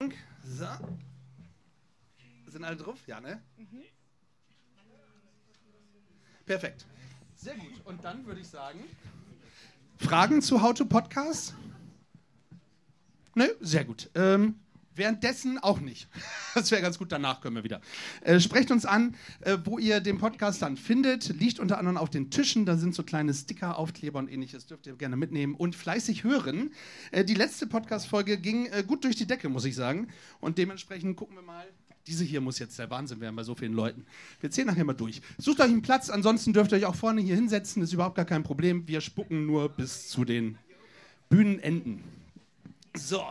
So. Sind alle drauf? Ja, ne? Mhm. Perfekt. Sehr gut. Und dann würde ich sagen, Fragen zu How to Podcast? Ne? Sehr gut. Ähm, Währenddessen auch nicht. Das wäre ganz gut, danach können wir wieder. Äh, sprecht uns an, äh, wo ihr den Podcast dann findet. Liegt unter anderem auf den Tischen, da sind so kleine Sticker, Aufkleber und ähnliches, dürft ihr gerne mitnehmen und fleißig hören. Äh, die letzte Podcast-Folge ging äh, gut durch die Decke, muss ich sagen. Und dementsprechend gucken wir mal. Diese hier muss jetzt der Wahnsinn werden bei so vielen Leuten. Wir zählen nachher mal durch. Sucht euch einen Platz, ansonsten dürft ihr euch auch vorne hier hinsetzen, ist überhaupt gar kein Problem. Wir spucken nur bis zu den Bühnenenden. So.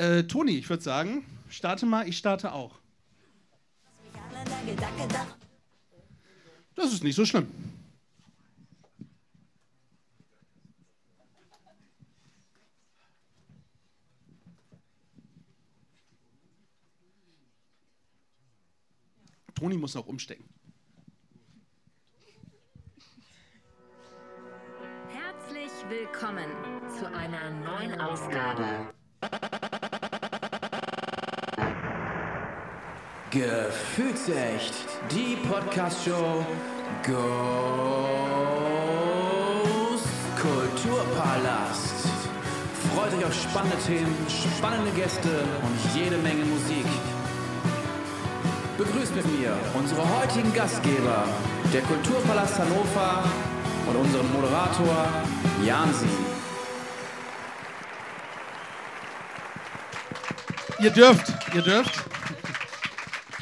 Äh, Toni, ich würde sagen, starte mal, ich starte auch. Das ist nicht so schlimm. Toni muss noch umstecken. Herzlich willkommen zu einer neuen Ausgabe Gefühlsecht, die Podcast-Show Ghost Kulturpalast. Freut euch auf spannende Themen, spannende Gäste und jede Menge Musik. Begrüßt mit mir unsere heutigen Gastgeber, der Kulturpalast Hannover und unseren Moderator Jansi. Ihr dürft, ihr dürft.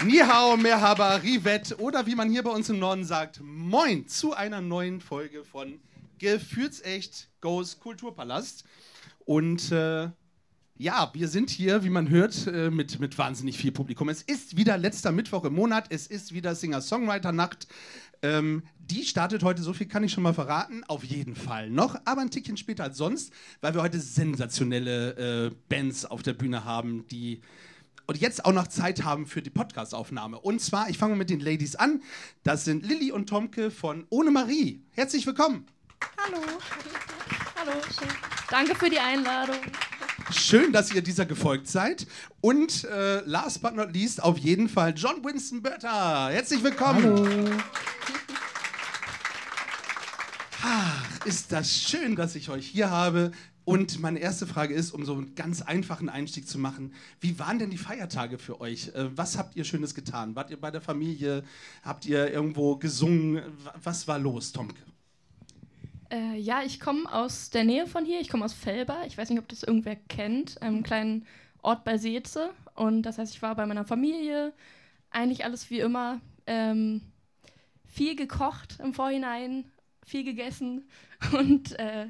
Nihao, Merhaba, Rivet oder wie man hier bei uns im Norden sagt, Moin zu einer neuen Folge von Gefühlsecht Goes Kulturpalast. Und äh, ja, wir sind hier, wie man hört, äh, mit, mit wahnsinnig viel Publikum. Es ist wieder letzter Mittwoch im Monat, es ist wieder Singer-Songwriter-Nacht. Ähm, die startet heute, so viel kann ich schon mal verraten, auf jeden Fall noch, aber ein Tickchen später als sonst, weil wir heute sensationelle äh, Bands auf der Bühne haben, die und jetzt auch noch Zeit haben für die Podcastaufnahme. Und zwar, ich fange mit den Ladies an. Das sind Lilly und Tomke von Ohne Marie. Herzlich willkommen. Hallo. Hallo. Schön. Danke für die Einladung. Schön, dass ihr dieser gefolgt seid. Und äh, last but not least auf jeden Fall John Winston Bötter. Herzlich willkommen. Hallo. Ach, ist das schön, dass ich euch hier habe. Und meine erste Frage ist, um so einen ganz einfachen Einstieg zu machen, wie waren denn die Feiertage für euch? Äh, was habt ihr Schönes getan? Wart ihr bei der Familie? Habt ihr irgendwo gesungen? Was war los, Tomke? Äh, ja, ich komme aus der Nähe von hier. Ich komme aus Felber. Ich weiß nicht, ob das irgendwer kennt. Einem kleinen Ort bei Seetze. Und das heißt, ich war bei meiner Familie. Eigentlich alles wie immer. Ähm, viel gekocht im Vorhinein, viel gegessen und äh,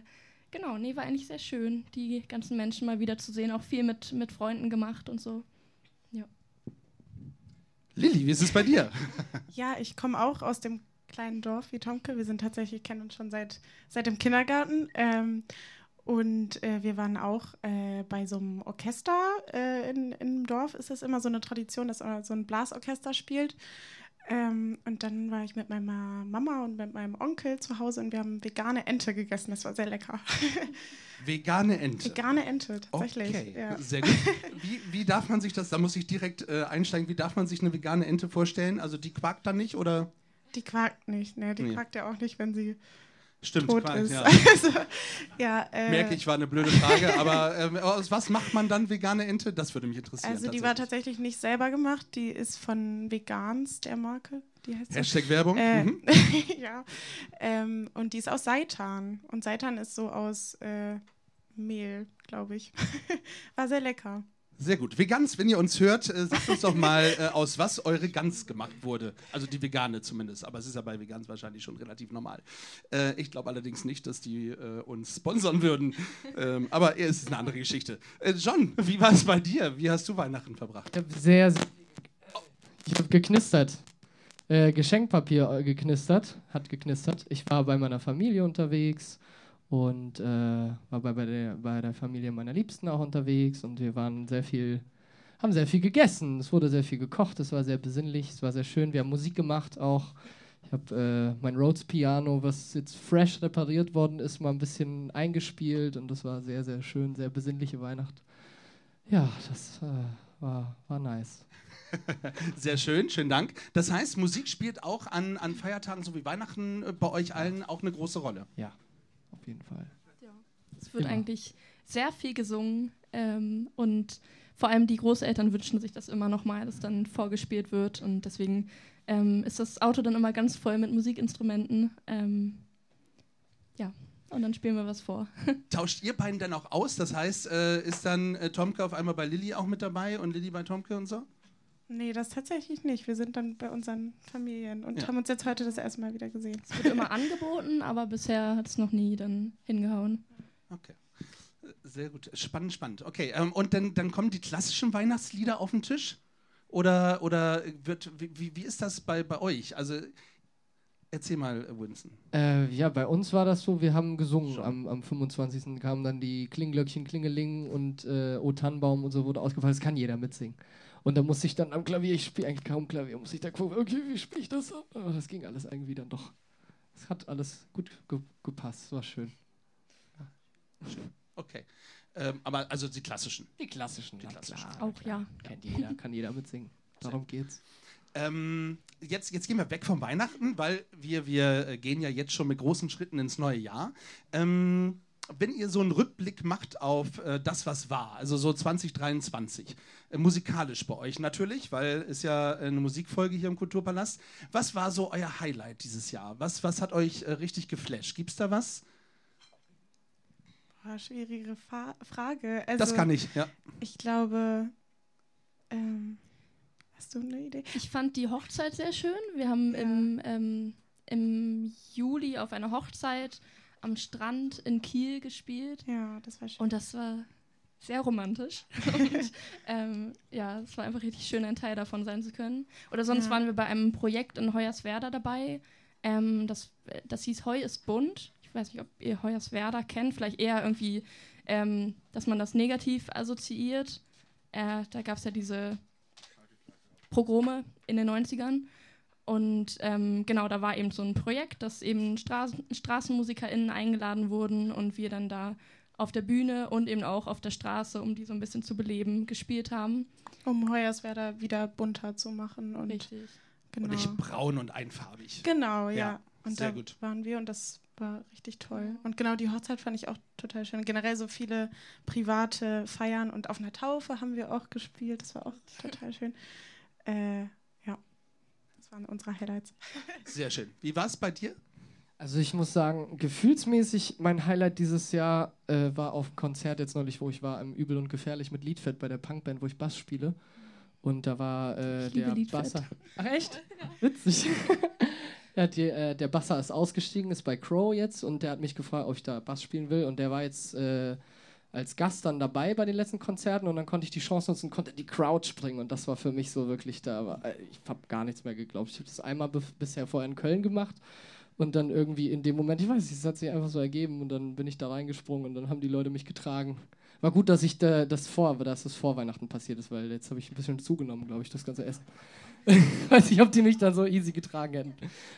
genau, nee, war eigentlich sehr schön, die ganzen Menschen mal wieder zu sehen, auch viel mit, mit Freunden gemacht und so. Ja. Lilly, wie ist es bei dir? ja, ich komme auch aus dem kleinen Dorf wie Tomke. Wir sind tatsächlich, kennen uns schon seit, seit dem Kindergarten. Ähm, und äh, wir waren auch äh, bei so einem Orchester äh, in, im Dorf. Ist das immer so eine Tradition, dass so ein Blasorchester spielt. Ähm, und dann war ich mit meiner Mama und mit meinem Onkel zu Hause und wir haben vegane Ente gegessen. Das war sehr lecker. Vegane Ente? Vegane Ente, tatsächlich. Okay, ja. sehr gut. Wie, wie, darf man sich das, da muss ich direkt äh, einsteigen, wie darf man sich eine vegane Ente vorstellen? Also die quakt dann nicht oder? Die quakt nicht, ne? Die nee. quakt ja auch nicht, wenn sie Stimmt, tot Quark, ist. Ja. Also, ja, äh, Merke ich, war eine blöde Frage, aber äh, aus was macht man dann vegane Ente? Das würde mich interessieren. Also die war tatsächlich nicht selber gemacht, die ist von Vegans, der Marke. Die heißt Hashtag so. Werbung. Äh, mhm. ja. Ähm, und die ist aus Seitan. Und Seitan ist so aus äh, Mehl, glaube ich. war sehr lecker. Sehr gut. Vegans, wenn ihr uns hört, äh, sagt uns doch mal, äh, aus was eure Gans gemacht wurde. Also die vegane zumindest. Aber es ist ja bei Vegans wahrscheinlich schon relativ normal. Äh, ich glaube allerdings nicht, dass die äh, uns sponsern würden. Ähm, aber es ist eine andere Geschichte. Äh, John, wie war es bei dir? Wie hast du Weihnachten verbracht? Ich habe sehr, sehr. Ich habe geknistert. Äh, Geschenkpapier geknistert. Hat geknistert. Ich war bei meiner Familie unterwegs und äh, war bei, bei, der, bei der Familie meiner Liebsten auch unterwegs und wir waren sehr viel, haben sehr viel gegessen. Es wurde sehr viel gekocht, es war sehr besinnlich, es war sehr schön. Wir haben Musik gemacht auch. Ich habe äh, mein Rhodes Piano, was jetzt fresh repariert worden ist, mal ein bisschen eingespielt und das war sehr, sehr schön, sehr besinnliche Weihnacht. Ja, das äh, war, war nice. Sehr schön, schönen Dank. Das heißt, Musik spielt auch an, an Feiertagen so wie Weihnachten äh, bei euch allen auch eine große Rolle. Ja, auf jeden Fall. Es wird Immer. eigentlich sehr viel gesungen ähm, und vor allem die Großeltern wünschen sich das immer nochmal, dass dann vorgespielt wird und deswegen ähm, ist das Auto dann immer ganz voll mit Musikinstrumenten. Ähm, ja, und dann spielen wir was vor. Tauscht ihr beiden dann auch aus? Das heißt, äh, ist dann äh, Tomke auf einmal bei Lilly auch mit dabei und Lilly bei Tomke und so? Nee, das tatsächlich nicht. Wir sind dann bei unseren Familien und Ja. haben uns jetzt heute das erste Mal wieder gesehen. Es wird immer angeboten, aber bisher hat es noch nie dann hingehauen. Okay. Sehr gut. Spannend, spannend. Okay, ähm, und dann, dann kommen die klassischen Weihnachtslieder auf den Tisch? Oder, oder wird, wie, wie- ist das bei, bei euch? Also, erzähl mal, Winston. Äh, ja, bei uns war das so, wir haben gesungen. Am, am 25. kamen dann die Klinglöckchen, Klingeling und äh, O Tannenbaum und so wurde ausgefallen. Das kann jeder mitsingen. Und da musste ich dann am Klavier, ich spiele eigentlich kaum Klavier, musste ich da gucken, okay, wie spiele ich das? Aber das ging alles irgendwie dann doch. Es hat alles gut ge gepasst, war schön. Okay. Ähm, aber also die klassischen. Die klassischen, Die klassischen. klar, Auch klar. ja. Kennt jeder, kann jeder mitsingen. Darum geht's. Ähm, jetzt, jetzt gehen wir weg vom Weihnachten, weil wir, wir äh, gehen ja jetzt schon mit großen Schritten ins neue Jahr. Ähm, wenn ihr so einen Rückblick macht auf äh, das, was war, also so 2023, äh, musikalisch bei euch natürlich, weil es ja eine Musikfolge hier im Kulturpalast. Was war so euer Highlight dieses Jahr? Was, was hat euch äh, richtig geflasht? Gibt es da was? Boah, schwierige Fa Frage. Also, das kann ich, ja. Ich glaube, ähm, hast du eine Idee? Ich fand die Hochzeit sehr schön. Wir haben Ja. im, ähm, im Juli auf einer Hochzeit am Strand in Kiel gespielt Ja, das war schön. und das war sehr romantisch. und, ähm, ja, es war einfach richtig schön, ein Teil davon sein zu können. Oder sonst Ja. waren wir bei einem Projekt in Hoyerswerda dabei. Ähm, das, das hieß Heu ist bunt. Ich weiß nicht, ob ihr Hoyerswerda kennt. Vielleicht eher irgendwie, ähm, dass man das negativ assoziiert. Äh, da gab es ja diese Pogrome in den 90ern. Und ähm, genau, da war eben so ein Projekt, dass eben Straßen, StraßenmusikerInnen eingeladen wurden und wir dann da auf der Bühne und eben auch auf der Straße, um die so ein bisschen zu beleben, gespielt haben. um Hoyerswerda wieder bunter zu machen. Und Richtig. genau. Und nicht braun und einfarbig. Genau, ja. Ja, und sehr da gut. waren wir und das war richtig toll. Und genau die Hochzeit fand ich auch total schön. Generell so viele private Feiern und auf einer Taufe haben wir auch gespielt. Das war auch total schön. Äh, waren unsere Highlights. Sehr schön. Wie war es bei dir? Also ich muss sagen, gefühlsmäßig mein Highlight dieses Jahr äh, war auf dem Konzert jetzt neulich, wo ich war, im Übel und Gefährlich mit Liedfett bei der Punkband, wo ich Bass spiele. Und da war äh, der Liedfett. Basser. Ach echt? Witzig. ja, die, äh, der Basser ist ausgestiegen, ist bei Crow jetzt und der hat mich gefragt, ob ich da Bass spielen will. Und der war jetzt äh, als Gast dann dabei bei den letzten Konzerten und dann konnte ich die Chance nutzen und konnte die Crowd springen. Und das war für mich so wirklich, da äh, ich habe gar nichts mehr geglaubt. Ich habe das einmal bisher vorher in Köln gemacht und dann irgendwie in dem Moment, ich weiß nicht, es hat sich einfach so ergeben und dann bin ich da reingesprungen und dann haben die Leute mich getragen. War gut, dass ich da, das vor, dass das vor Weihnachten passiert ist, weil jetzt habe ich ein bisschen zugenommen, glaube ich, das ganze Essen. weiß nicht, ob die mich dann so easy getragen hätten.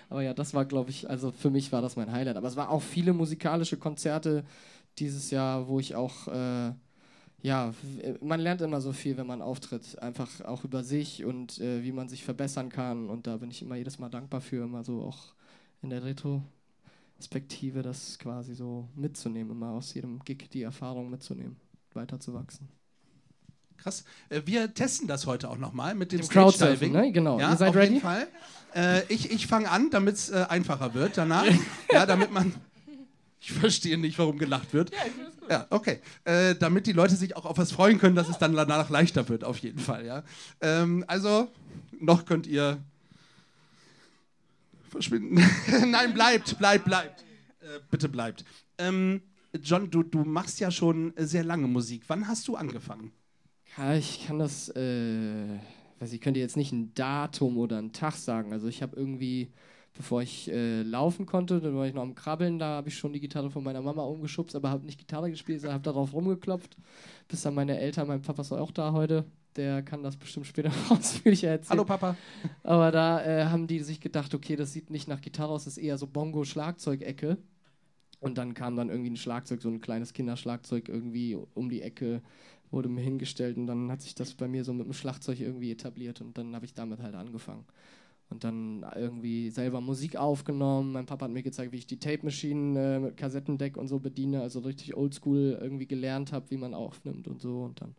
Aber ja, das war, glaube ich, also für mich war das mein Highlight. Aber es war auch viele musikalische Konzerte dieses Jahr, wo ich auch, äh, ja, man lernt immer so viel, wenn man auftritt. Einfach auch über sich und äh, wie man sich verbessern kann. Und da bin ich immer jedes Mal dankbar für, immer so auch in der Retrospektive das quasi so mitzunehmen, immer aus jedem Gig die Erfahrung mitzunehmen, weiterzuwachsen. Krass. Äh, wir testen das heute auch nochmal mit dem Dem Crowdsurfen, Stage-Diving. ne? Genau. Ja, Ihr seid auf ready? jeden Fall. Äh, ich ich fange an, damit es äh, einfacher wird danach. ja, damit man. Ich verstehe nicht, warum gelacht wird. Ja, okay. Äh, damit die Leute sich auch auf was freuen können, dass es dann danach leichter wird, auf jeden Fall. Ja. Ähm, also, noch könnt ihr verschwinden. Nein, bleibt, bleibt, bleibt. Äh, bitte bleibt. Ähm, John, du, du machst ja schon sehr lange Musik. Wann hast du angefangen? Ja, ich kann das, äh, weiß ich, könnte jetzt nicht ein Datum oder einen Tag sagen. Also ich habe irgendwie, bevor ich äh, laufen konnte, dann war ich noch am Krabbeln, da habe ich schon die Gitarre von meiner Mama umgeschubst, aber habe nicht Gitarre gespielt, sondern habe darauf rumgeklopft. Bis dann meine Eltern, mein Papa ist auch da heute, der kann das bestimmt später ausführlicher erzählen. Hallo Papa. Aber da äh, haben die sich gedacht, okay, das sieht nicht nach Gitarre aus, das ist eher so Bongo-Schlagzeugecke. Und dann kam dann irgendwie ein Schlagzeug, so ein kleines Kinderschlagzeug irgendwie um die Ecke, wurde mir hingestellt und dann hat sich das bei mir so mit dem Schlagzeug irgendwie etabliert und dann habe ich damit halt angefangen. Und dann irgendwie selber Musik aufgenommen. Mein Papa hat mir gezeigt, wie ich die Tape Machine äh, mit Kassettendeck und so bediene, also richtig oldschool irgendwie gelernt habe, wie man aufnimmt und so. Und dann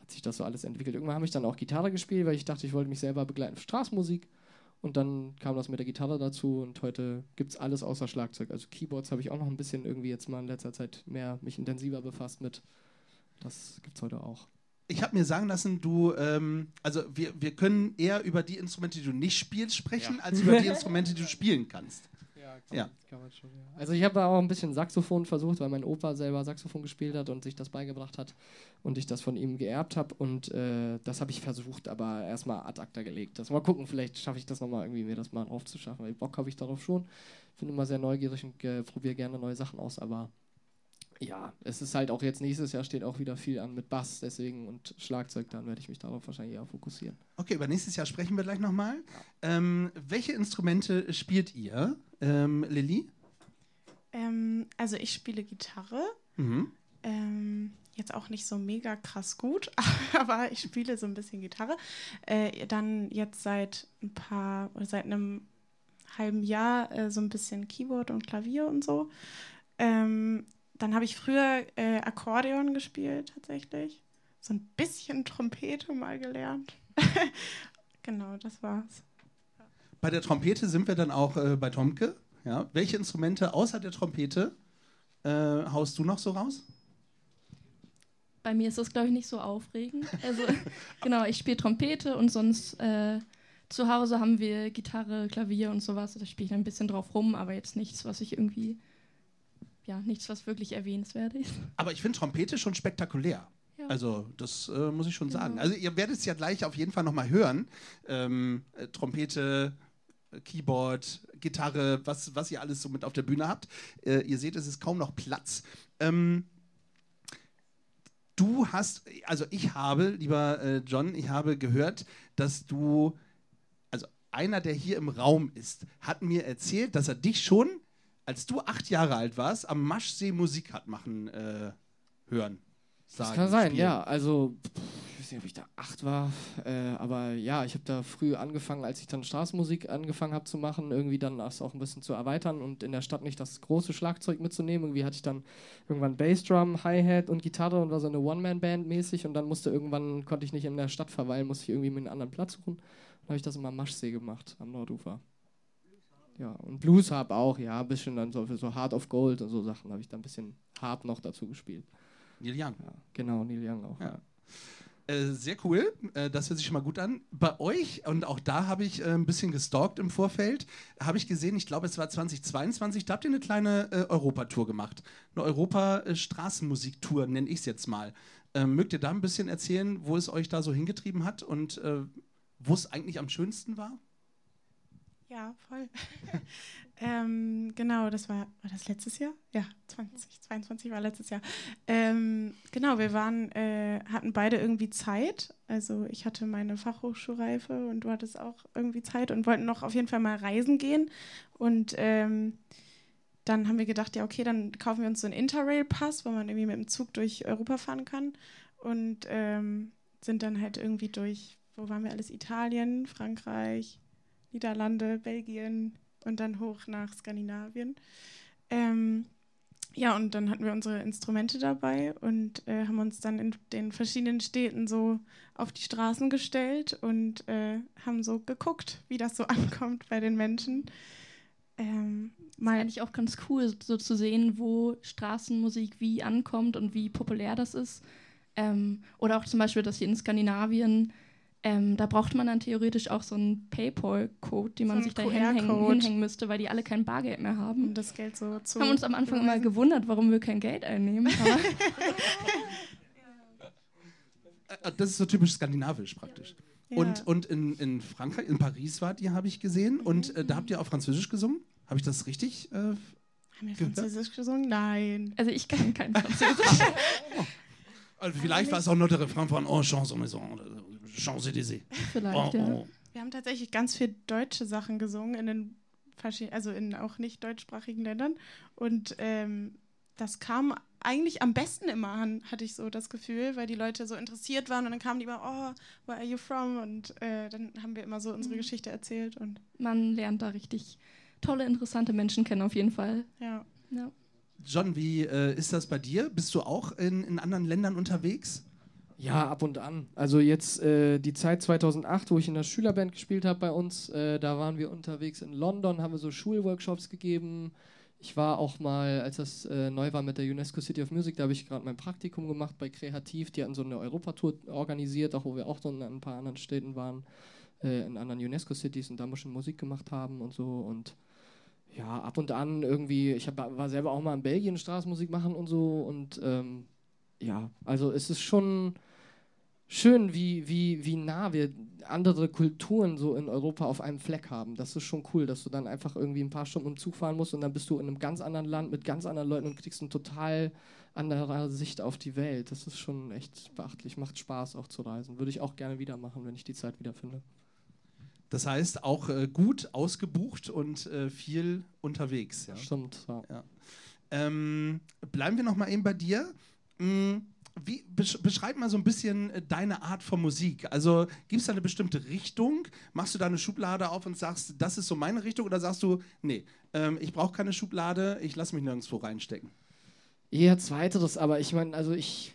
hat sich das so alles entwickelt. Irgendwann habe ich dann auch Gitarre gespielt, weil ich dachte, ich wollte mich selber begleiten für Straßenmusik. Und dann kam das mit der Gitarre dazu und heute gibt es alles außer Schlagzeug. Also Keyboards habe ich auch noch ein bisschen irgendwie jetzt mal in letzter Zeit mehr mich intensiver befasst mit. Das gibt es heute auch. Ich habe mir sagen lassen, du, ähm, also wir, wir können eher über die Instrumente, die du nicht spielst, sprechen, Ja. als über die Instrumente, die du spielen kannst. Ja, kann Ja. man, schon, ja. Also ich habe auch ein bisschen Saxophon versucht, weil mein Opa selber Saxophon gespielt hat und sich das beigebracht hat und ich das von ihm geerbt habe und äh, das habe ich versucht, aber erstmal ad acta gelegt. Das mal gucken, vielleicht schaffe ich das nochmal irgendwie, mir das mal drauf zu schaffen, weil Bock habe ich darauf schon. Bin immer sehr neugierig und äh, probiere gerne neue Sachen aus, aber ja, es ist halt auch jetzt nächstes Jahr steht auch wieder viel an mit Bass, deswegen und Schlagzeug, dann werde ich mich darauf wahrscheinlich eher fokussieren. Okay, über nächstes Jahr sprechen wir gleich nochmal. Ähm, welche Instrumente spielt ihr, ähm, Lilly? Ähm, also ich spiele Gitarre. Mhm. Ähm, jetzt auch nicht so mega krass gut, aber ich spiele so ein bisschen Gitarre. Äh, dann jetzt seit ein paar, oder seit einem halben Jahr äh, so ein bisschen Keyboard und Klavier und so. Ähm, dann habe ich früher äh, Akkordeon gespielt tatsächlich. So ein bisschen Trompete mal gelernt. genau, das war's. Bei der Trompete sind wir dann auch äh, bei Tomke. Ja. Welche Instrumente außer der Trompete äh, haust du noch so raus? Bei mir ist das, glaube ich, nicht so aufregend. Also, genau, ich spiele Trompete und sonst äh, zu Hause haben wir Gitarre, Klavier und sowas. Da spiele ich ein bisschen drauf rum, aber jetzt nichts, was ich irgendwie, ja, nichts, was wirklich erwähnenswert ist. Aber ich finde Trompete schon spektakulär. Ja. Also, das äh, muss ich schon Genau. sagen. Also, ihr werdet es ja gleich auf jeden Fall nochmal hören. Ähm, äh, Trompete, äh, Keyboard, Gitarre, was, was ihr alles so mit auf der Bühne habt. Äh, ihr seht, es ist kaum noch Platz. Ähm, du hast, also ich habe, lieber äh, John, ich habe gehört, dass du, also einer, der hier im Raum ist, hat mir erzählt, dass er dich schon, als du acht Jahre alt warst, am Maschsee Musik hat machen äh, hören. Das sagen, kann sein, spielen. ja. Also, ich weiß nicht, ob ich da acht war, äh, aber ja, ich habe da früh angefangen, als ich dann Straßenmusik angefangen habe zu machen, irgendwie dann das auch ein bisschen zu erweitern und in der Stadt nicht das große Schlagzeug mitzunehmen. Irgendwie hatte ich dann irgendwann Bassdrum, Hi-Hat und Gitarre und war so eine One-Man-Band mäßig und dann musste irgendwann, konnte ich nicht in der Stadt verweilen, musste ich irgendwie mir einen anderen Platz suchen. Dann habe ich das immer am Maschsee gemacht, am Nordufer. Ja, und Blues Harp auch, ja, ein bisschen dann so für so Heart of Gold und so Sachen habe ich da ein bisschen Harp noch dazu gespielt. Neil Young. Ja, genau, Neil Young auch. Ja. Äh, sehr cool, äh, das hört sich schon mal gut an. Bei euch, und auch da habe ich äh, ein bisschen gestalkt im Vorfeld, habe ich gesehen, ich glaube, es war 2022, da habt ihr eine kleine äh, Europatour gemacht. Eine Europa-Straßenmusiktour, nenne ich es jetzt mal. Ähm, mögt ihr da ein bisschen erzählen, wo es euch da so hingetrieben hat und äh, wo es eigentlich am schönsten war? Ja, voll. ähm, genau, das war, war das letztes Jahr? Ja, 2022 war letztes Jahr. Ähm, genau, wir waren, äh, hatten beide irgendwie Zeit. Also ich hatte meine Fachhochschulreife und du hattest auch irgendwie Zeit und wollten noch auf jeden Fall mal reisen gehen. Und ähm, dann haben wir gedacht, ja, okay, dann kaufen wir uns so einen Interrail-Pass, wo man irgendwie mit dem Zug durch Europa fahren kann. Und ähm, sind dann halt irgendwie durch, wo waren wir alles? Italien, Frankreich, Niederlande, Belgien und dann hoch nach Skandinavien. Ähm, ja, und dann hatten wir unsere Instrumente dabei und äh, haben uns dann in den verschiedenen Städten so auf die Straßen gestellt und äh, haben so geguckt, wie das so ankommt bei den Menschen. Ähm, mal Eigentlich auch ganz cool, so zu sehen, wo Straßenmusik wie ankommt und wie populär das ist. Ähm, oder auch zum Beispiel, dass hier in Skandinavien, ähm, da braucht man dann theoretisch auch so einen PayPal-Code, den man So sich da hinhängen, hinhängen müsste, weil die alle kein Bargeld mehr haben. um das Geld so zu. Wir haben uns am Anfang immer gewundert, warum wir kein Geld einnehmen. Äh, Das ist so typisch skandinavisch praktisch. Ja. Und, und in, in Frankreich, in Paris wart ihr, habe ich gesehen, und äh, da habt ihr auch Französisch gesungen. Habe ich das richtig? Äh, Haben wir gehört? Französisch gesungen? Nein. also ich kann kein Französisch. also vielleicht war es auch nur der Refrain von Oh, Chanson Maison, äh, Champs-Élysées. Vielleicht, Oh, ja. oh. Wir haben tatsächlich ganz viel deutsche Sachen gesungen in den verschiedenen, also in auch nicht deutschsprachigen Ländern. Und ähm, das kam eigentlich am besten immer an, hatte ich so das Gefühl, weil die Leute so interessiert waren und dann kamen die immer, oh, where are you from? Und äh, dann haben wir immer so unsere Mhm. Geschichte erzählt und Man lernt da richtig tolle, interessante Menschen kennen auf jeden Fall. ja. Ja. John, wie äh, ist das bei dir? Bist du auch in, in anderen Ländern unterwegs? Ja, ab und an. Also jetzt äh, die Zeit 2008, wo ich in der Schülerband gespielt habe bei uns, äh, da waren wir unterwegs in London, haben wir so Schulworkshops gegeben. Ich war auch mal, als das äh, neu war mit der UNESCO City of Music, da habe ich gerade mein Praktikum gemacht bei Kreativ. Die hatten so eine Europatour organisiert, auch wo wir auch in ein paar anderen Städten waren, äh, in anderen UNESCO-Cities und da schon Musik gemacht haben und so. Und ja, ab und an irgendwie, ich hab, war selber auch mal in Belgien Straßenmusik machen und so. Und ähm, ja, also es ist schon schön, wie, wie, wie nah wir andere Kulturen so in Europa auf einem Fleck haben. Das ist schon cool, dass du dann einfach irgendwie ein paar Stunden im Zug fahren musst und dann bist du in einem ganz anderen Land mit ganz anderen Leuten und kriegst eine total andere Sicht auf die Welt. Das ist schon echt beachtlich. Macht Spaß auch zu reisen. Würde ich auch gerne wieder machen, wenn ich die Zeit wiederfinde. Das heißt, auch äh, gut ausgebucht und äh, viel unterwegs. Ja? Stimmt, ja. Ähm, bleiben wir noch mal eben bei dir. Mm, Wie, besch beschreib mal so ein bisschen äh, deine Art von Musik. Also gibt es da eine bestimmte Richtung? Machst du da eine Schublade auf und sagst, das ist so meine Richtung? Oder sagst du, nee, ähm, ich brauche keine Schublade, ich lasse mich nirgendwo reinstecken? Eher zweiteres, aber ich meine, also ich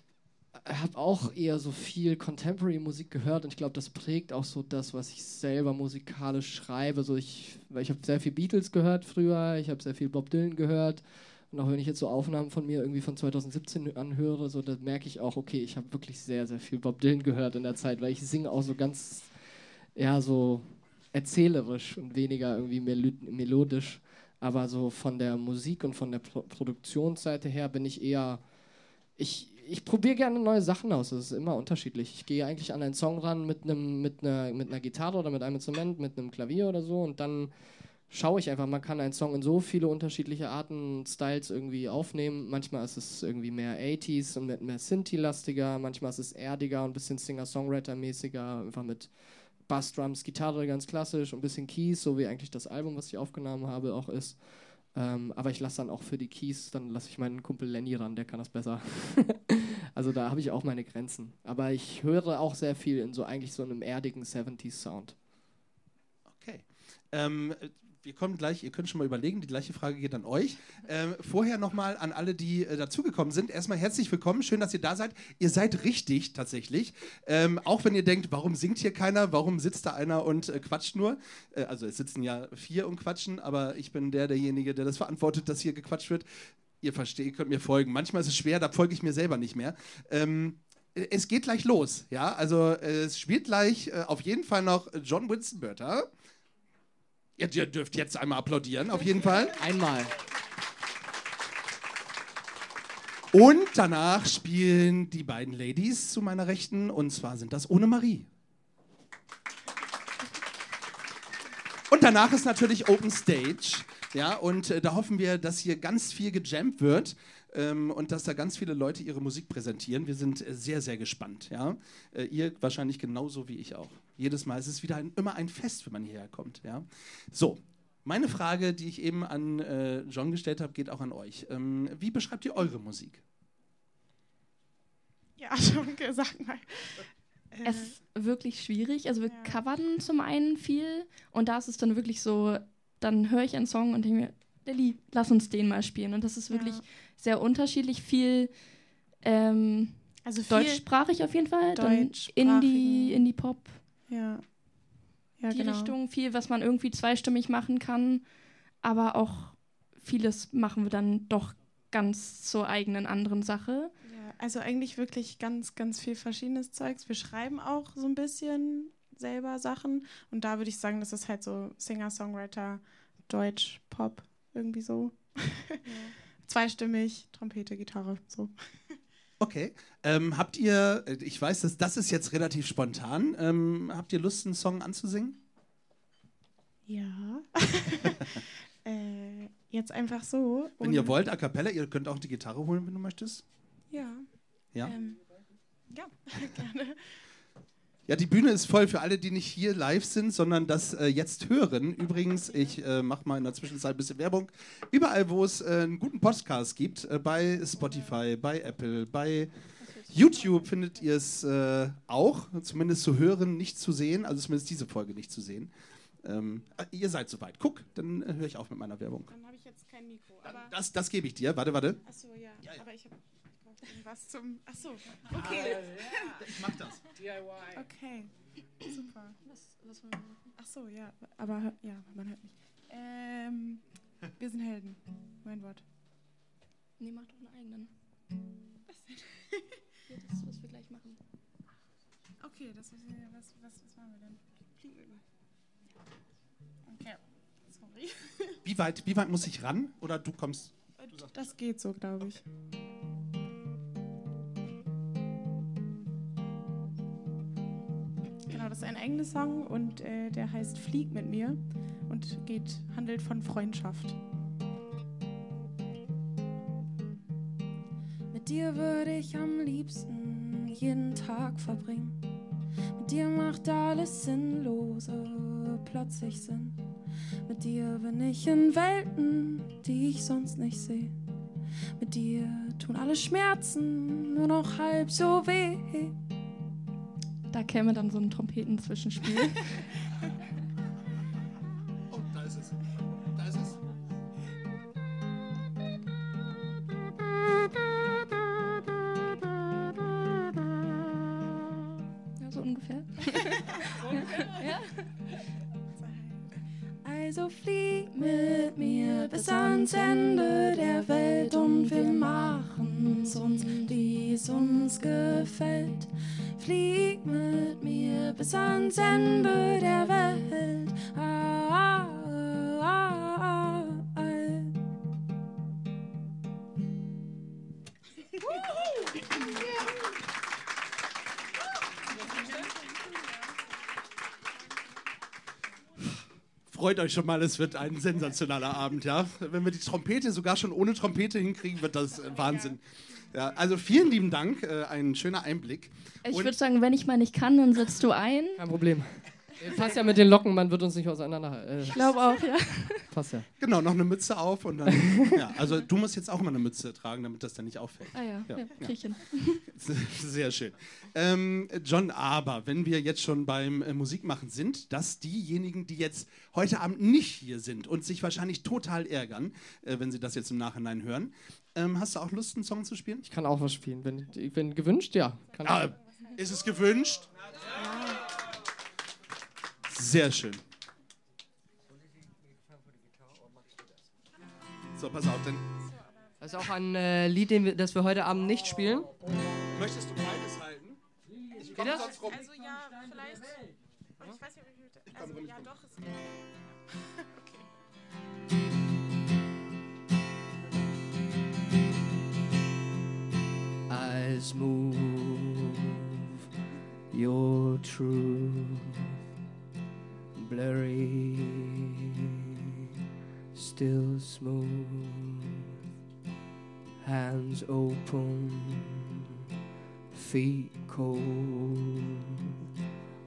habe auch eher so viel Contemporary-Musik gehört und ich glaube, das prägt auch so das, was ich selber musikalisch schreibe. So ich, ich habe sehr viel Beatles gehört früher, ich habe sehr viel Bob Dylan gehört und auch wenn ich jetzt so Aufnahmen von mir irgendwie von 2017 anhöre, so da merke ich auch, okay, ich habe wirklich sehr, sehr viel Bob Dylan gehört in der Zeit, weil ich singe auch so ganz, ja, so erzählerisch und weniger irgendwie melo melodisch. Aber so von der Musik und von der Pro Produktionsseite her bin ich eher. Ich, ich probiere gerne neue Sachen aus. Das ist immer unterschiedlich. Ich gehe eigentlich an einen Song ran mit, einem, mit, einer, mit einer Gitarre oder mit einem Instrument, mit einem Klavier oder so und dann schaue ich einfach. Man kann einen Song in so viele unterschiedliche Arten, Styles irgendwie aufnehmen. Manchmal ist es irgendwie mehr 80s und mit mehr Synthi-lastiger. Manchmal ist es erdiger und ein bisschen Singer-Songwriter-mäßiger. Einfach mit Bassdrums, Gitarre ganz klassisch und ein bisschen Keys, so wie eigentlich das Album, was ich aufgenommen habe, auch ist. Ähm, aber ich lasse dann auch für die Keys, dann lasse ich meinen Kumpel Lenny ran, der kann das besser. also da habe ich auch meine Grenzen. Aber ich höre auch sehr viel in so eigentlich so einem erdigen 70s-Sound. Okay. Ähm, wir kommen gleich, ihr könnt schon mal überlegen, die gleiche Frage geht an euch. Ähm, vorher nochmal an alle, die äh, dazugekommen sind. Erstmal herzlich willkommen, schön, dass ihr da seid. Ihr seid richtig, tatsächlich. Ähm, auch wenn ihr denkt, warum singt hier keiner, warum sitzt da einer und äh, quatscht nur? Äh, also es sitzen ja vier und quatschen, aber ich bin der, derjenige, der das verantwortet, dass hier gequatscht wird. Ihr versteht, könnt mir folgen. Manchmal ist es schwer, da folge ich mir selber nicht mehr. Ähm, es geht gleich los, ja. Also es spielt gleich äh, auf jeden Fall noch John Winston Börter. Ihr, dürft jetzt einmal applaudieren, auf jeden Fall. Einmal. Und danach spielen die beiden Ladies zu meiner Rechten, und zwar sind das ohne Marie. Und danach ist natürlich Open Stage. Ja, und äh, da hoffen wir, dass hier ganz viel gejammt wird ähm, und dass da ganz viele Leute ihre Musik präsentieren. Wir sind äh, sehr, sehr gespannt. Ja? Äh, ihr wahrscheinlich genauso wie ich auch. Jedes Mal ist es wieder ein, immer ein Fest, wenn man hierher kommt. Ja? So, meine Frage, die ich eben an äh, John gestellt habe, geht auch an euch. Ähm, wie beschreibt ihr eure Musik? Ja, danke, sag mal. Äh, Es ist wirklich schwierig. Also wir Ja. covern zum einen viel und da ist es dann wirklich so, dann höre ich einen Song und denke mir, Lilly, lass uns den mal spielen. Und das ist wirklich Ja. sehr unterschiedlich. Viel ähm, also viel, deutschsprachig auf jeden Fall. Dann Indie, Indie-Pop, Ja. Ja, die genau. Richtung. Viel, was man irgendwie zweistimmig machen kann. Aber auch vieles machen wir dann doch ganz zur eigenen anderen Sache. Ja, also eigentlich wirklich ganz, ganz viel verschiedenes Zeugs. Wir schreiben auch so ein bisschen selber Sachen. Und da würde ich sagen, das ist halt so Singer-Songwriter, Deutsch, Pop, irgendwie so. Zweistimmig, Trompete, Gitarre, so. Okay. Ähm, habt ihr, äh, ich weiß, dass das ist jetzt relativ spontan, ähm, habt ihr Lust, einen Song anzusingen? Ja. äh, jetzt einfach so. Wenn ihr wollt, a cappella, ihr könnt auch die Gitarre holen, wenn du möchtest. Ja. Ja. Ähm, ja, gerne. Ja, die Bühne ist voll für alle, die nicht hier live sind, sondern das äh, jetzt hören. Übrigens, ich äh, mache mal in der Zwischenzeit ein bisschen Werbung. Überall, wo es äh, einen guten Podcast gibt, äh, bei Spotify, bei Apple, bei YouTube findet ihr es äh, auch, zumindest zu hören, nicht zu sehen, also zumindest diese Folge nicht zu sehen. Ähm, äh, ihr seid soweit. Guck, dann höre ich auf mit meiner Werbung. Dann habe ich jetzt kein Mikro. Das das gebe ich dir. Warte, warte. achso, ja. Ja, ja. Aber ich habe irgendwas zum. Achso, okay. Ich mach das. Okay, super. Was, was wollen wir machen? Achso, ja. Aber ja, man hört mich. Ähm, wir sind Helden. Mein Wort. Nee, mach doch einen eigenen. Ja, das, was wir gleich machen. Okay, das ist, ja- was, was, was machen wir denn? Mir. Okay, sorry. Wie weit, wie weit muss ich ran? Oder du kommst. Das geht so, glaube ich. Genau, das ist ein eigener Song und äh, der heißt Flieg mit mir und geht, handelt von Freundschaft. Mit dir würde ich am liebsten jeden Tag verbringen. Mit dir macht alles Sinnlose plötzlich Sinn. Mit dir bin ich in Welten, die ich sonst nicht sehe. Mit dir tun alle Schmerzen nur noch halb so weh. Da käme dann so ein Trompeten-Zwischenspiel. Freut euch schon mal, es wird ein sensationaler Abend, ja. Wenn wir die Trompete sogar schon ohne Trompete hinkriegen, wird das äh, Wahnsinn. Ja, also vielen lieben Dank, äh, ein schöner Einblick. Ich würde sagen, wenn ich mal nicht kann, dann setzt du ein. Kein Problem. Äh, Passt ja mit den Locken, man wird uns nicht auseinander. Äh, Ich glaube auch, ja. passt ja. Genau, noch eine Mütze auf und dann. ja, also du musst jetzt auch mal eine Mütze tragen, damit das dann nicht auffällt. Ah ja, Ja, ja, ja. Sehr schön. Ähm, John, aber wenn wir jetzt schon beim äh, Musikmachen sind, dass diejenigen, die jetzt heute Abend nicht hier sind und sich wahrscheinlich total ärgern, äh, wenn sie das jetzt im Nachhinein hören, ähm, hast du auch Lust, einen Song zu spielen? Ich kann auch was spielen. Wenn, wenn gewünscht, ja. Kann Ah, ist es gewünscht? Sehr schön. So, pass auf, dann Das ist auch ein äh, Lied, den wir, das wir heute Abend nicht spielen. möchtest du beides halten? Ich Geht komm das? sonst rum. Also ja, vielleicht. Ich weiß nicht, ob ich. Also, rum, ich ja, doch. Ist, Eyes move your truth, blurry, still smooth, hands open, feet cold,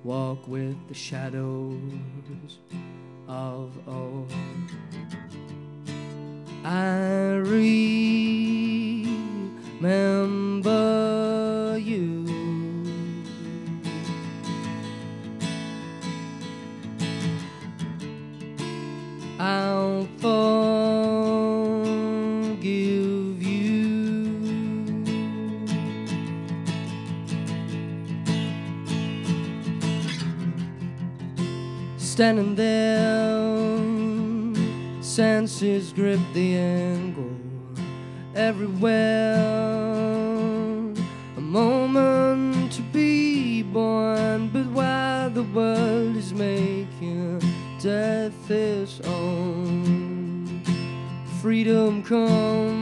walk with the shadows of old. I remember Standing there, senses grip the angle everywhere. A moment to be born, but while the world is making death its own, freedom come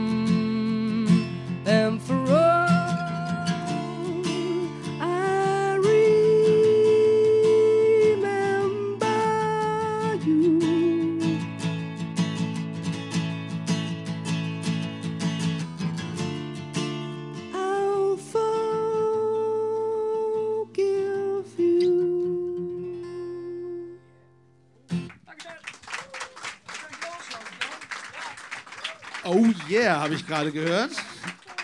Oh yeah, habe ich gerade gehört.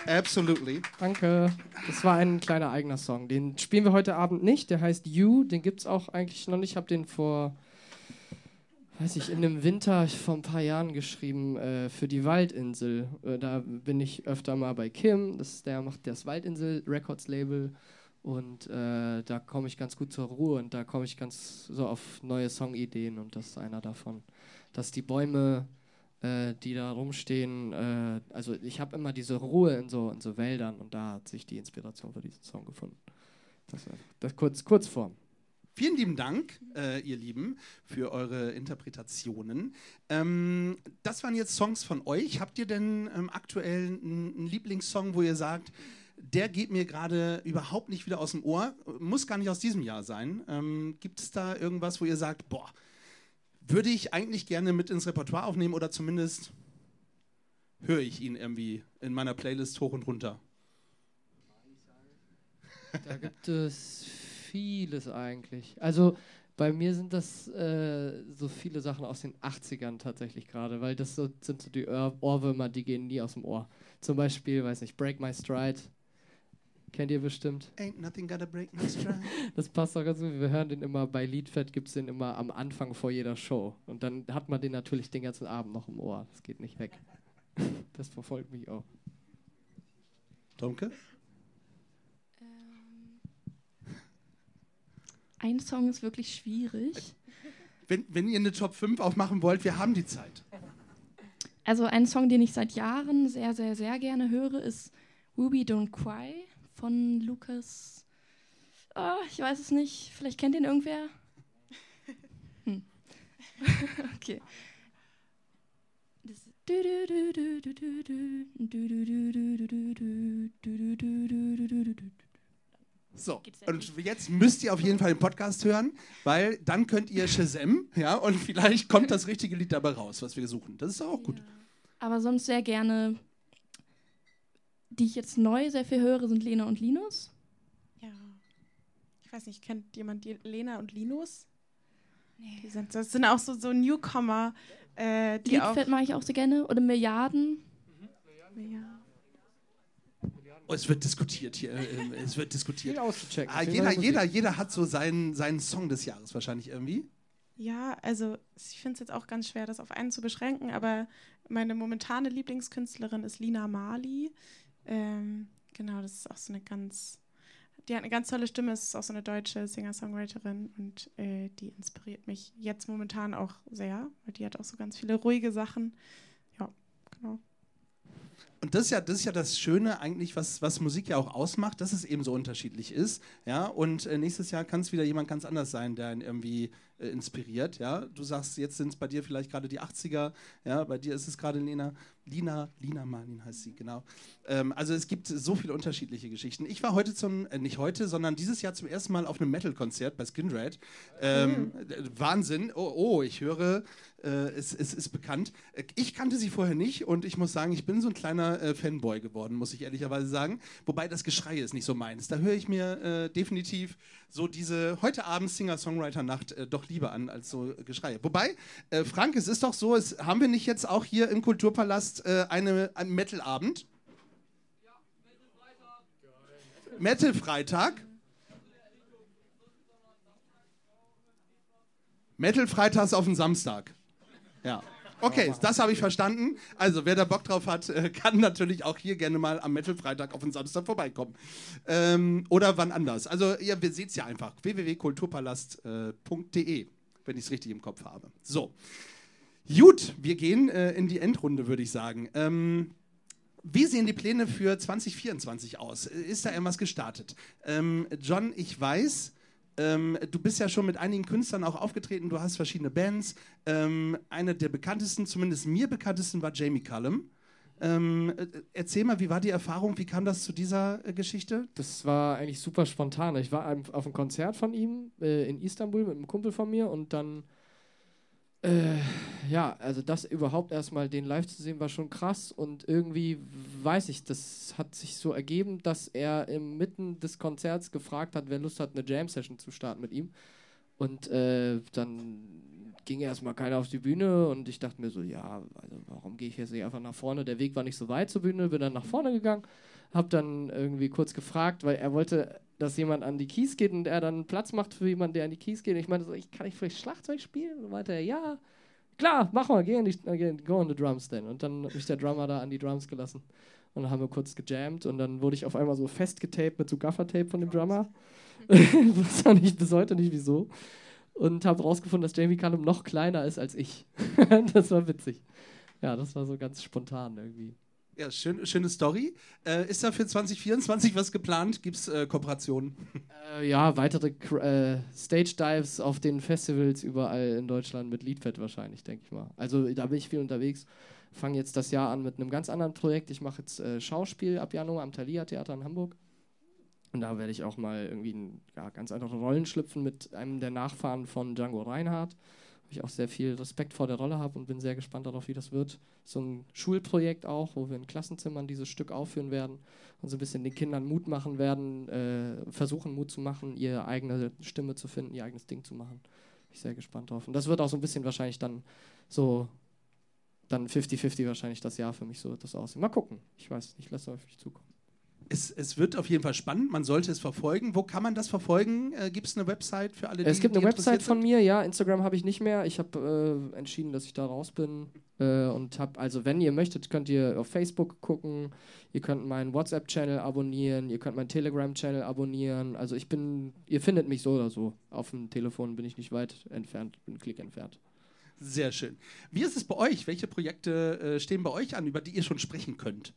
Absolutely. Danke. Das war ein kleiner eigener Song. Den spielen wir heute Abend nicht. Der heißt You. Den gibt es auch eigentlich noch nicht. Ich habe den vor, weiß ich, in dem Winter vor ein paar Jahren geschrieben äh, für die Waldinsel. Äh, da bin ich öfter mal bei Kim. Das, der macht das Waldinsel Records Label. Und äh, da komme ich ganz gut zur Ruhe und da komme ich ganz so auf neue Songideen und das ist einer davon. Dass die Bäume äh, die da rumstehen. Äh, also ich habe immer diese Ruhe in so, in so Wäldern und da hat sich die Inspiration für diesen Song gefunden. Das, das kurz, Kurzform. Vielen lieben Dank, äh, ihr Lieben, für eure Interpretationen. Ähm, das waren jetzt Songs von euch. Habt ihr denn ähm, aktuell einen Lieblingssong, wo ihr sagt, der geht mir gerade überhaupt nicht wieder aus dem Ohr? Muss gar nicht aus diesem Jahr sein. Ähm, Gibt es da irgendwas, wo ihr sagt, boah, würde ich eigentlich gerne mit ins Repertoire aufnehmen oder zumindest höre ich ihn irgendwie in meiner Playlist hoch und runter. Da gibt es vieles eigentlich. Also bei mir sind das äh, so viele Sachen aus den 80ern tatsächlich gerade, weil das so, sind so die Ohrwürmer, die gehen nie aus dem Ohr. Zum Beispiel, weiß nicht, Break My Stride Kennt ihr bestimmt? Ain't nothing gotta break my stride. Das passt auch ganz gut. Wir hören den immer bei Liedfett, gibt es den immer am Anfang vor jeder Show. Und dann hat man den natürlich den ganzen Abend noch im Ohr. Das geht nicht weg. Das verfolgt mich auch. Tomke? Ähm, ein Song ist wirklich schwierig. Wenn, wenn ihr eine Top 5 aufmachen wollt, wir haben die Zeit. Also ein Song, den ich seit Jahren sehr, sehr, sehr gerne höre, ist Ruby Don't Cry von Lukas. Oh, ich weiß es nicht. Vielleicht kennt ihn irgendwer. Hm. okay. So, und jetzt müsst ihr auf jeden Fall den Podcast hören, weil dann könnt ihr Shazam, ja, und vielleicht kommt das richtige Lied dabei raus, was wir suchen. Das ist auch gut. Aber sonst sehr gerne die ich jetzt neu sehr viel höre, sind Lena und Linus. Ja. Ich weiß nicht, kennt jemand die Lena und Linus? Nee. Die sind, das sind auch so, so Newcomer. Äh, die Liedfeld mag ich auch so gerne. Oder Milliarden. Mhm. Ja. Oh, es wird diskutiert hier. Ähm, es wird diskutiert. Ah, jeder, jeder, jeder hat so seinen, seinen Song des Jahres wahrscheinlich irgendwie. Ja, also ich finde es jetzt auch ganz schwer, das auf einen zu beschränken, aber meine momentane Lieblingskünstlerin ist Lina Mali. Ähm, genau, das ist auch so eine ganz, die hat eine ganz tolle Stimme, ist auch so eine deutsche Singer-Songwriterin und äh, die inspiriert mich jetzt momentan auch sehr, weil die hat auch so ganz viele ruhige Sachen. Ja, genau. Und das ist ja das, ist ja das Schöne eigentlich, was, was Musik ja auch ausmacht, dass es eben so unterschiedlich ist. Ja? Und äh, nächstes Jahr kann es wieder jemand ganz anders sein, der ihn irgendwie äh, inspiriert. Ja? Du sagst, jetzt sind es bei dir vielleicht gerade die 80er, ja? bei dir ist es gerade Lena, Lina, Lina Marlin heißt sie, genau. Ähm, also es gibt so viele unterschiedliche Geschichten. Ich war heute zum, äh, nicht heute, sondern dieses Jahr zum ersten Mal auf einem Metal-Konzert bei Skinred. Ähm, mhm. Wahnsinn. Oh, oh, ich höre, äh, es, es, ist bekannt. Äh, ich kannte sie vorher nicht und ich muss sagen, ich bin so ein kleiner äh, Fanboy geworden, muss ich ehrlicherweise sagen. Wobei das Geschrei ist nicht so meins. Da höre ich mir äh, definitiv so diese heute Abend Singer-Songwriter-Nacht äh, doch lieber an als so Geschreie. Wobei, äh, Frank, es ist doch so, es, haben wir nicht jetzt auch hier im Kulturpalast eine, einen Metal-Abend? Ja, Metal-Freitag. Metal-Freitag? Metal-Freitags auf den Samstag. Ja. Okay, das habe ich verstanden. Also, wer da Bock drauf hat, äh, kann natürlich auch hier gerne mal am Metal-Freitag auf den Samstag vorbeikommen. Ähm, oder wann anders. Also, ihr seht es ja einfach. www.kulturpalast.de, wenn ich es richtig im Kopf habe. So. Gut, wir gehen äh, in die Endrunde, würde ich sagen. Ähm, wie sehen die Pläne für 2024 aus? Ist da irgendwas gestartet? Ähm, John, ich weiß, ähm, du bist ja schon mit einigen Künstlern auch aufgetreten, du hast verschiedene Bands. Ähm, eine der bekanntesten, zumindest mir bekanntesten, war Jamie Cullum. Ähm, äh, erzähl mal, wie war die Erfahrung? Wie kam das zu dieser äh, Geschichte? Das war eigentlich super spontan. Ich war auf einem Konzert von ihm äh, in Istanbul mit einem Kumpel von mir und dann äh, ja, also das überhaupt erstmal den live zu sehen, war schon krass und irgendwie weiß ich, das hat sich so ergeben, dass er inmitten des Konzerts gefragt hat, wer Lust hat, eine Jam-Session zu starten mit ihm. Und äh, dann ging erstmal keiner auf die Bühne und ich dachte mir so, ja, also warum gehe ich jetzt nicht einfach nach vorne? Der Weg war nicht so weit zur Bühne, bin dann nach vorne gegangen, habe dann irgendwie kurz gefragt, weil er wollte, dass jemand an die Keys geht und er dann Platz macht für jemanden, der an die Keys geht. Und ich meinte so, ich kann ich vielleicht Schlagzeug spielen? Und meinte er, ja, klar, mach mal, geh an die, äh, go on the drums denn. Und dann hat mich der Drummer da an die Drums gelassen. Und dann haben wir kurz gejammt und dann wurde ich auf einmal so festgetaped mit so Gaffertape von dem Drummer. weiß auch nicht, bis heute nicht wieso. Und habe rausgefunden, dass Jamie Cullum noch kleiner ist als ich. das war witzig. Ja, das war so ganz spontan irgendwie. Ja, schön, schöne Story. Äh, ist da für 2024 was geplant? Gibt es äh, Kooperationen? Äh, ja, weitere äh, Stage Dives auf den Festivals überall in Deutschland mit Liedfett wahrscheinlich, denke ich mal. Also da bin ich viel unterwegs. Fange jetzt das Jahr an mit einem ganz anderen Projekt. Ich mache jetzt äh, Schauspiel ab Januar am Thalia Theater in Hamburg. Und da werde ich auch mal irgendwie in ja, ganz andere Rollen schlüpfen mit einem der Nachfahren von Django Reinhardt. Ich auch sehr viel Respekt vor der Rolle habe und bin sehr gespannt darauf, wie das wird. So ein Schulprojekt auch, wo wir in Klassenzimmern dieses Stück aufführen werden und so ein bisschen den Kindern Mut machen werden, äh, versuchen Mut zu machen, ihre eigene Stimme zu finden, ihr eigenes Ding zu machen. Bin ich sehr gespannt drauf. Und das wird auch so ein bisschen wahrscheinlich dann so dann 50-50 wahrscheinlich das Jahr für mich so wird das aussehen. Mal gucken. Ich weiß nicht, lasse mich zukommen es, es, wird auf jeden Fall spannend. Man sollte es verfolgen. Wo kann man das verfolgen? Äh, gibt es eine Website für alle, die Es gibt eine Website von mir, ja. Instagram habe ich nicht mehr. Ich habe äh, entschieden, dass ich da raus bin. Äh, und habe, also wenn ihr möchtet, könnt ihr auf Facebook gucken. Ihr könnt meinen WhatsApp-Channel abonnieren. Ihr könnt meinen Telegram-Channel abonnieren. Also ich bin, ihr findet mich so oder so. Auf dem Telefon bin ich nicht weit entfernt, bin einen Klick entfernt. Sehr schön. Wie ist es bei euch? Welche Projekte äh, stehen bei euch an, über die ihr schon sprechen könnt?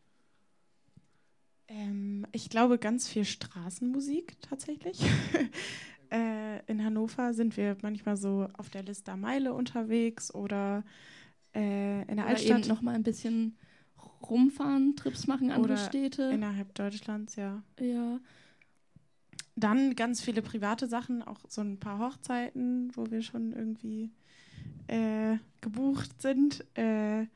Ähm, ich glaube, ganz viel Straßenmusik tatsächlich. äh, in Hannover sind wir manchmal so auf der Liste Meile unterwegs oder äh, in der oder Altstadt. Eben noch mal ein bisschen rumfahren, Trips machen, andere oder Städte. Innerhalb Deutschlands, ja. Ja. Dann ganz viele private Sachen, auch so ein paar Hochzeiten, wo wir schon irgendwie äh, gebucht sind. Äh,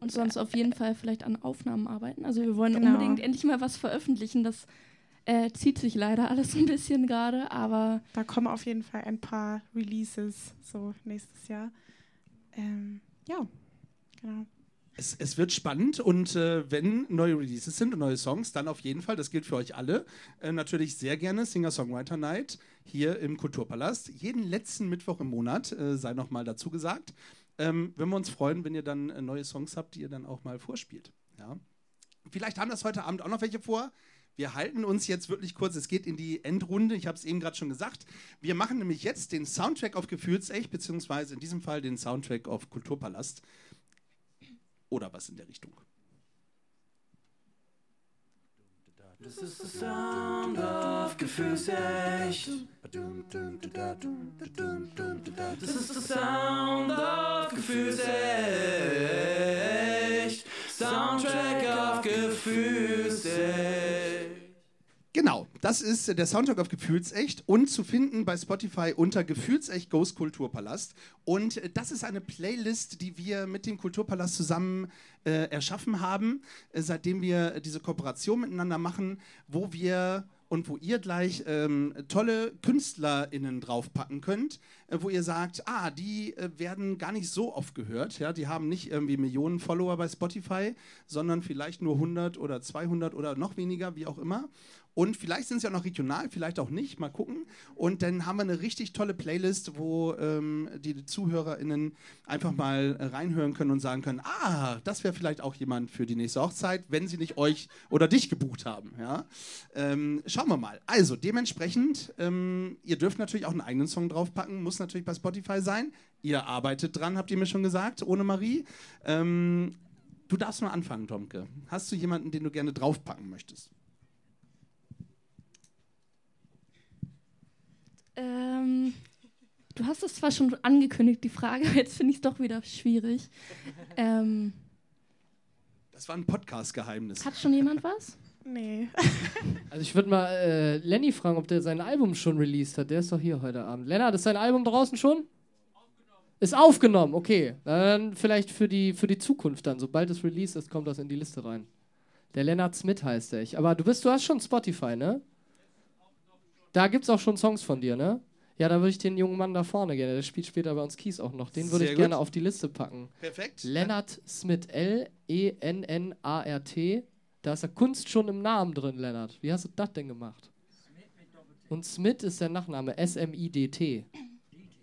und sonst auf jeden Fall vielleicht an Aufnahmen arbeiten. Also wir wollen genau. unbedingt endlich mal was veröffentlichen. Das äh, zieht sich leider alles ein bisschen gerade, aber. Da kommen auf jeden Fall ein paar Releases so nächstes Jahr. Ähm, ja, genau. Es, es, wird spannend und äh, wenn neue Releases sind und neue Songs, dann auf jeden Fall, das gilt für euch alle, äh, natürlich sehr gerne Singer-Songwriter Night hier im Kulturpalast. Jeden letzten Mittwoch im Monat, äh, sei nochmal dazu gesagt. Ähm, wenn wir uns freuen, wenn ihr dann äh, neue Songs habt, die ihr dann auch mal vorspielt. Ja? Vielleicht haben das heute Abend auch noch welche vor. Wir halten uns jetzt wirklich kurz, es geht in die Endrunde, ich habe es eben gerade schon gesagt. Wir machen nämlich jetzt den Soundtrack auf Gefühlsecht, beziehungsweise in diesem Fall den Soundtrack auf Kulturpalast. Oder was in der Richtung. Das ist der Sound of Gefühlsecht. Das ist der Sound of Gefühlsecht. Soundtrack of Gefühlsecht. Genau, das ist der Soundtrack auf Gefühlsecht und zu finden bei Spotify unter Gefühlsecht Ghost Kulturpalast. Und äh, das ist eine Playlist, die wir mit dem Kulturpalast zusammen äh, erschaffen haben, äh, seitdem wir diese Kooperation miteinander machen, wo wir und wo ihr gleich ähm, tolle KünstlerInnen draufpacken könnt, äh, wo ihr sagt, ah, die äh, werden gar nicht so oft gehört, ja, die haben nicht irgendwie Millionen Follower bei Spotify, sondern vielleicht nur 100 oder 200 oder noch weniger, wie auch immer. Und vielleicht sind sie auch noch regional, vielleicht auch nicht. Mal gucken. Und dann haben wir eine richtig tolle Playlist, wo ähm, die ZuhörerInnen einfach mal reinhören können und sagen können: Ah, das wäre vielleicht auch jemand für die nächste Hochzeit, wenn sie nicht euch oder dich gebucht haben. Ja? Ähm, schauen wir mal. Also, dementsprechend, ähm, ihr dürft natürlich auch einen eigenen Song draufpacken, muss natürlich bei Spotify sein. Ihr arbeitet dran, habt ihr mir schon gesagt, ohne Marie. Ähm, du darfst mal anfangen, Tomke. Hast du jemanden, den du gerne draufpacken möchtest? Ähm, du hast es zwar schon angekündigt, die Frage, aber jetzt finde ich es doch wieder schwierig. Ähm, das war ein Podcast-Geheimnis. Hat schon jemand was? Nee. also ich würde mal äh, Lenny fragen, ob der sein Album schon released hat. Der ist doch hier heute Abend. Lennart, ist sein Album draußen schon? Aufgenommen. Ist aufgenommen, okay. Dann vielleicht für die, für die Zukunft dann. Sobald es released ist, kommt das in die Liste rein. Der Lennart Smith heißt er. Aber du bist, du hast schon Spotify, ne? Da gibt es auch schon Songs von dir, ne? Ja, da würde ich den jungen Mann da vorne gerne, der spielt später bei uns Kies auch noch, den würde ich gut. gerne auf die Liste packen. Perfekt. Lennart Smith, L-E-N-N-A-R-T. Da ist ja Kunst schon im Namen drin, Lennart. Wie hast du das denn gemacht? Und Smith ist der Nachname, S-M-I-D-T.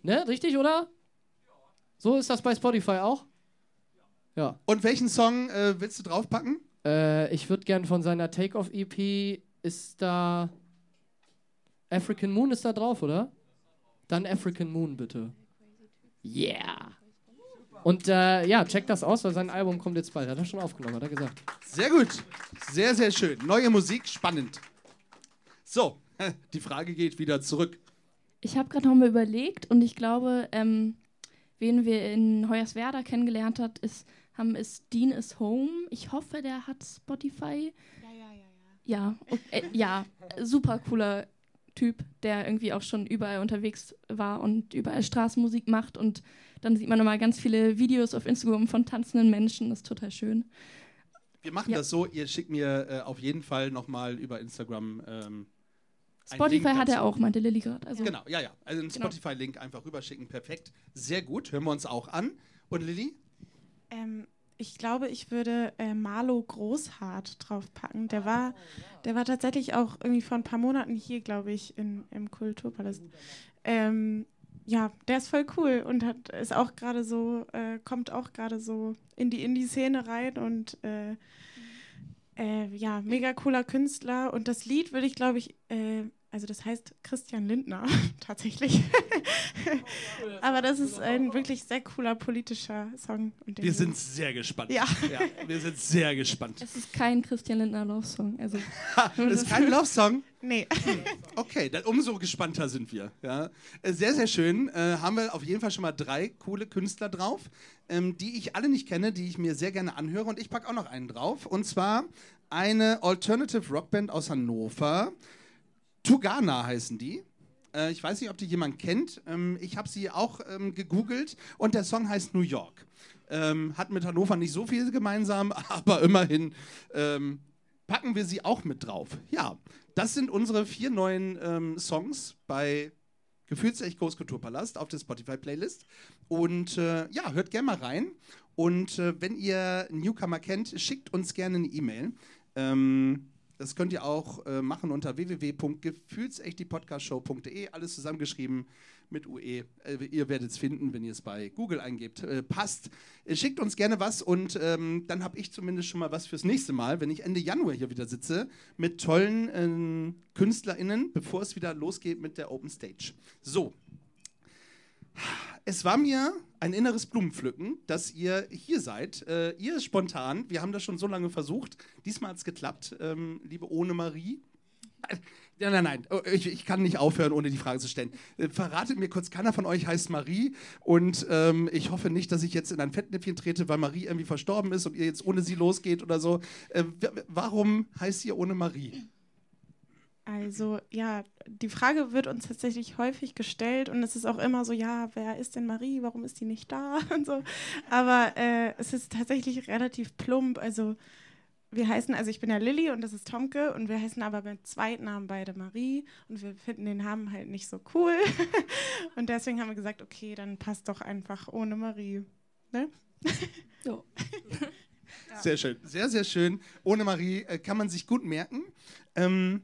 Ne, richtig, oder? So ist das bei Spotify auch? Ja. Und welchen Song äh, willst du draufpacken? Äh, ich würde gern von seiner Take-Off-EP, ist da African Moon ist da drauf, oder? Dann African Moon, bitte. Yeah! Und äh, ja, check das aus, weil sein Album kommt jetzt bald. Hat er schon aufgenommen, hat er gesagt. Sehr gut. Sehr, sehr schön. Neue Musik, spannend. So, die Frage geht wieder zurück. Ich habe gerade noch mal überlegt und ich glaube, ähm, wen wir in Hoyerswerda kennengelernt hat, ist, haben, ist Dean is Home. Ich hoffe, der hat Spotify. Ja, ja, ja, ja. Ja, und, äh, ja, super cooler Typ, der irgendwie auch schon überall unterwegs war und überall Straßenmusik macht. Und dann sieht man immer ganz viele Videos auf Instagram von tanzenden Menschen. Das ist total schön. Wir machen Ja. das so, ihr schickt mir äh, auf jeden Fall nochmal über Instagram. Ähm, Spotify Link hat er auch, meinte Lilly gerade. Also, Genau, ja, ja. Also einen Genau. Spotify-Link einfach rüberschicken. Perfekt. Sehr gut. Hören wir uns auch an. Und Lilly? Ähm, ich glaube, ich würde äh, Marlo Großhardt draufpacken. Der war, der war tatsächlich auch irgendwie vor ein paar Monaten hier, glaube ich, in, im Kulturpalast. Ähm, ja, der ist voll cool und hat ist auch gerade so, äh, kommt auch gerade so in die Indie-Szene rein und äh, äh, ja, mega cooler Künstler. Und das Lied würde ich, glaube ich, äh, also das heißt Christian Lindner tatsächlich. Aber das ist ein wirklich sehr cooler politischer Song. Wir sind sehr gespannt. Ja. ja. Wir sind sehr gespannt. es ist kein Christian Lindner Love Song. Also, Das ist kein Love-Song. Nee. Okay, dann umso gespannter sind wir. Ja. Äh, Sehr, sehr schön. Äh, haben wir auf jeden Fall schon mal drei coole Künstler drauf, ähm, die ich alle nicht kenne, die ich mir sehr gerne anhöre. Und ich packe auch noch einen drauf. Und zwar eine Alternative Rockband aus Hannover. Tugana heißen die. Äh, ich weiß nicht, ob die jemand kennt. Ähm, ich habe sie auch ähm, gegoogelt und der Song heißt New York. Ähm, hat mit Hannover nicht so viel gemeinsam, aber immerhin packen wir sie auch mit drauf. Ja, das sind unsere vier neuen Songs bei Gefühlsecht Groß Kulturpalast auf der Spotify-Playlist. Und äh, ja, hört gerne mal rein. Und äh, wenn ihr Newcomer kennt, schickt uns gerne eine E-Mail. Das könnt ihr auch äh, machen unter www.gefühlsechtdiepodcastshow.de. Alles zusammengeschrieben mit UE. Äh, ihr werdet es finden, wenn ihr es bei Google eingebt. Äh, passt. Äh, schickt uns gerne was und ähm, dann habe ich zumindest schon mal was fürs nächste Mal, wenn ich Ende Januar hier wieder sitze, mit tollen ähm, KünstlerInnen, bevor es wieder losgeht mit der Open Stage. So. Es war mir ein inneres Blumenpflücken, dass ihr hier seid. Äh, ihr spontan, wir haben das schon so lange versucht. Diesmal hat es geklappt, ähm, liebe Ohne Marie. Nein, nein, nein, Oh, ich, ich kann nicht aufhören, ohne die Frage zu stellen. Äh, verratet mir kurz, keiner von euch heißt Marie und ähm, ich hoffe nicht, dass ich jetzt in ein Fettnäpfchen trete, weil Marie irgendwie verstorben ist und ihr jetzt ohne sie losgeht oder so. Äh, warum heißt ihr ohne Marie? Also ja, die Frage wird uns tatsächlich häufig gestellt und es ist auch immer so, ja, wer ist denn Marie? Warum ist die nicht da? Und so. Aber äh, es ist tatsächlich relativ plump. Also wir heißen, also ich bin ja Lilly und das ist Tomke und wir heißen aber mit Zweitnamen beide Marie und wir finden den Namen halt nicht so cool. und deswegen haben wir gesagt, okay, dann passt doch einfach ohne Marie. Ne? ja. Sehr schön, sehr, sehr schön. Ohne Marie äh, kann man sich gut merken. Ähm,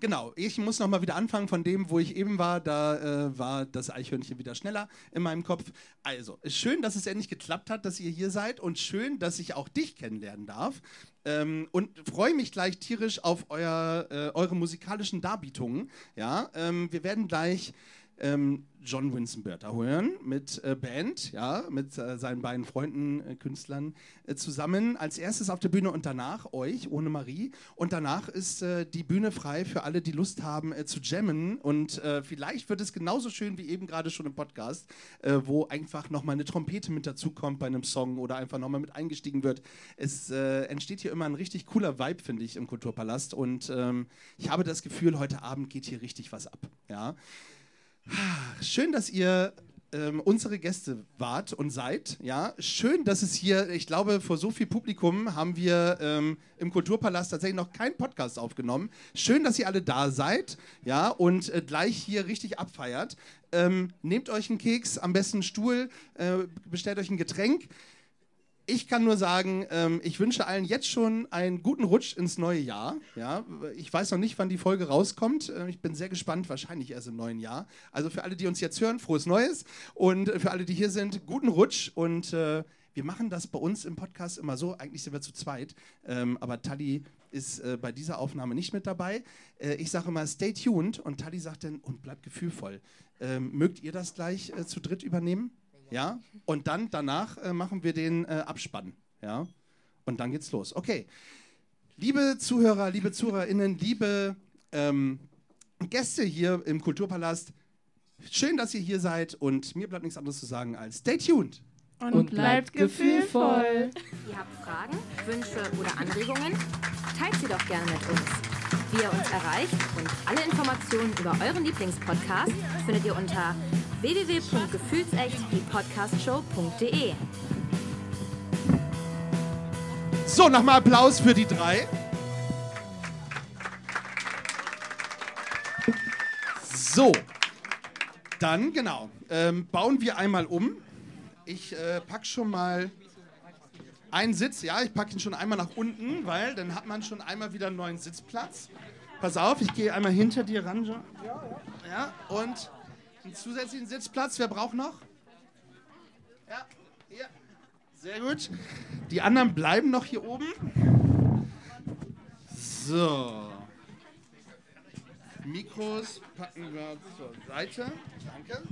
genau, ich muss nochmal wieder anfangen von dem, wo ich eben war. Da äh, war das Eichhörnchen wieder schneller in meinem Kopf. Also, schön, dass es endlich geklappt hat, dass ihr hier seid und schön, dass ich auch dich kennenlernen darf. Ähm, und freue mich gleich tierisch auf euer, äh, eure musikalischen Darbietungen. Ja, ähm, wir werden gleich ähm, John Winston Bertha hören mit äh, Band, ja, mit äh, seinen beiden Freunden, äh, Künstlern äh, zusammen. Als erstes auf der Bühne und danach euch, ohne Marie. Und danach ist äh, die Bühne frei für alle, die Lust haben äh, zu jammen. Und vielleicht wird es genauso schön wie eben gerade schon im Podcast, wo einfach nochmal eine Trompete mit dazukommt bei einem Song oder einfach nochmal mit eingestiegen wird. Es entsteht hier immer ein richtig cooler Vibe, finde ich, im Kulturpalast. Und ähm, ich habe das Gefühl, heute Abend geht hier richtig was ab. Ja. Schön, dass ihr ähm, unsere Gäste wart und seid. Ja, schön, dass es hier, ich glaube, vor so viel Publikum haben wir ähm, im Kulturpalast tatsächlich noch keinen Podcast aufgenommen. Schön, dass ihr alle da seid, ja, und äh, gleich hier richtig abfeiert. Ähm, nehmt euch einen Keks, am besten einen Stuhl, äh, bestellt euch ein Getränk ich kann nur sagen, ähm, ich wünsche allen jetzt schon einen guten Rutsch ins neue Jahr. Ja, ich weiß noch nicht, wann die Folge rauskommt. Äh, ich bin sehr gespannt, wahrscheinlich erst im neuen Jahr. Also für alle, die uns jetzt hören, frohes Neues. Und für alle, die hier sind, guten Rutsch. Und äh, wir machen das bei uns im Podcast immer so. Eigentlich sind wir zu zweit. Ähm, aber Tali ist äh, bei dieser Aufnahme nicht mit dabei. Äh, ich sage immer, stay tuned. Und Tali sagt dann, und bleibt gefühlvoll. Ähm, mögt ihr das gleich äh, zu dritt übernehmen? Ja? Und dann danach äh, machen wir den äh, Abspann. Ja? Und dann geht's los. Okay. Liebe Zuhörer, liebe ZuhörerInnen, liebe ähm, Gäste hier im Kulturpalast, schön, dass ihr hier seid und mir bleibt nichts anderes zu sagen als stay tuned. Und, Und bleibt gefühlvoll. Ihr habt Fragen, Wünsche oder Anregungen? Teilt sie doch gerne mit uns. Wie ihr uns erreicht und alle Informationen über euren Lieblingspodcast findet ihr unter www.gefühlsecht-die-podcastshow.de. So, nochmal Applaus für die drei. So, dann genau, ähm, bauen wir einmal um. Ich äh, packe schon mal einen Sitz, ja, ich packe ihn schon einmal nach unten, weil dann hat man schon einmal wieder einen neuen Sitzplatz. Pass auf, ich gehe einmal hinter dir ran. Ja, ja. ja, und einen zusätzlichen Sitzplatz. Wer braucht noch? Ja, hier. Sehr gut. Die anderen bleiben noch hier oben. So. Mikros packen wir zur Seite. Danke.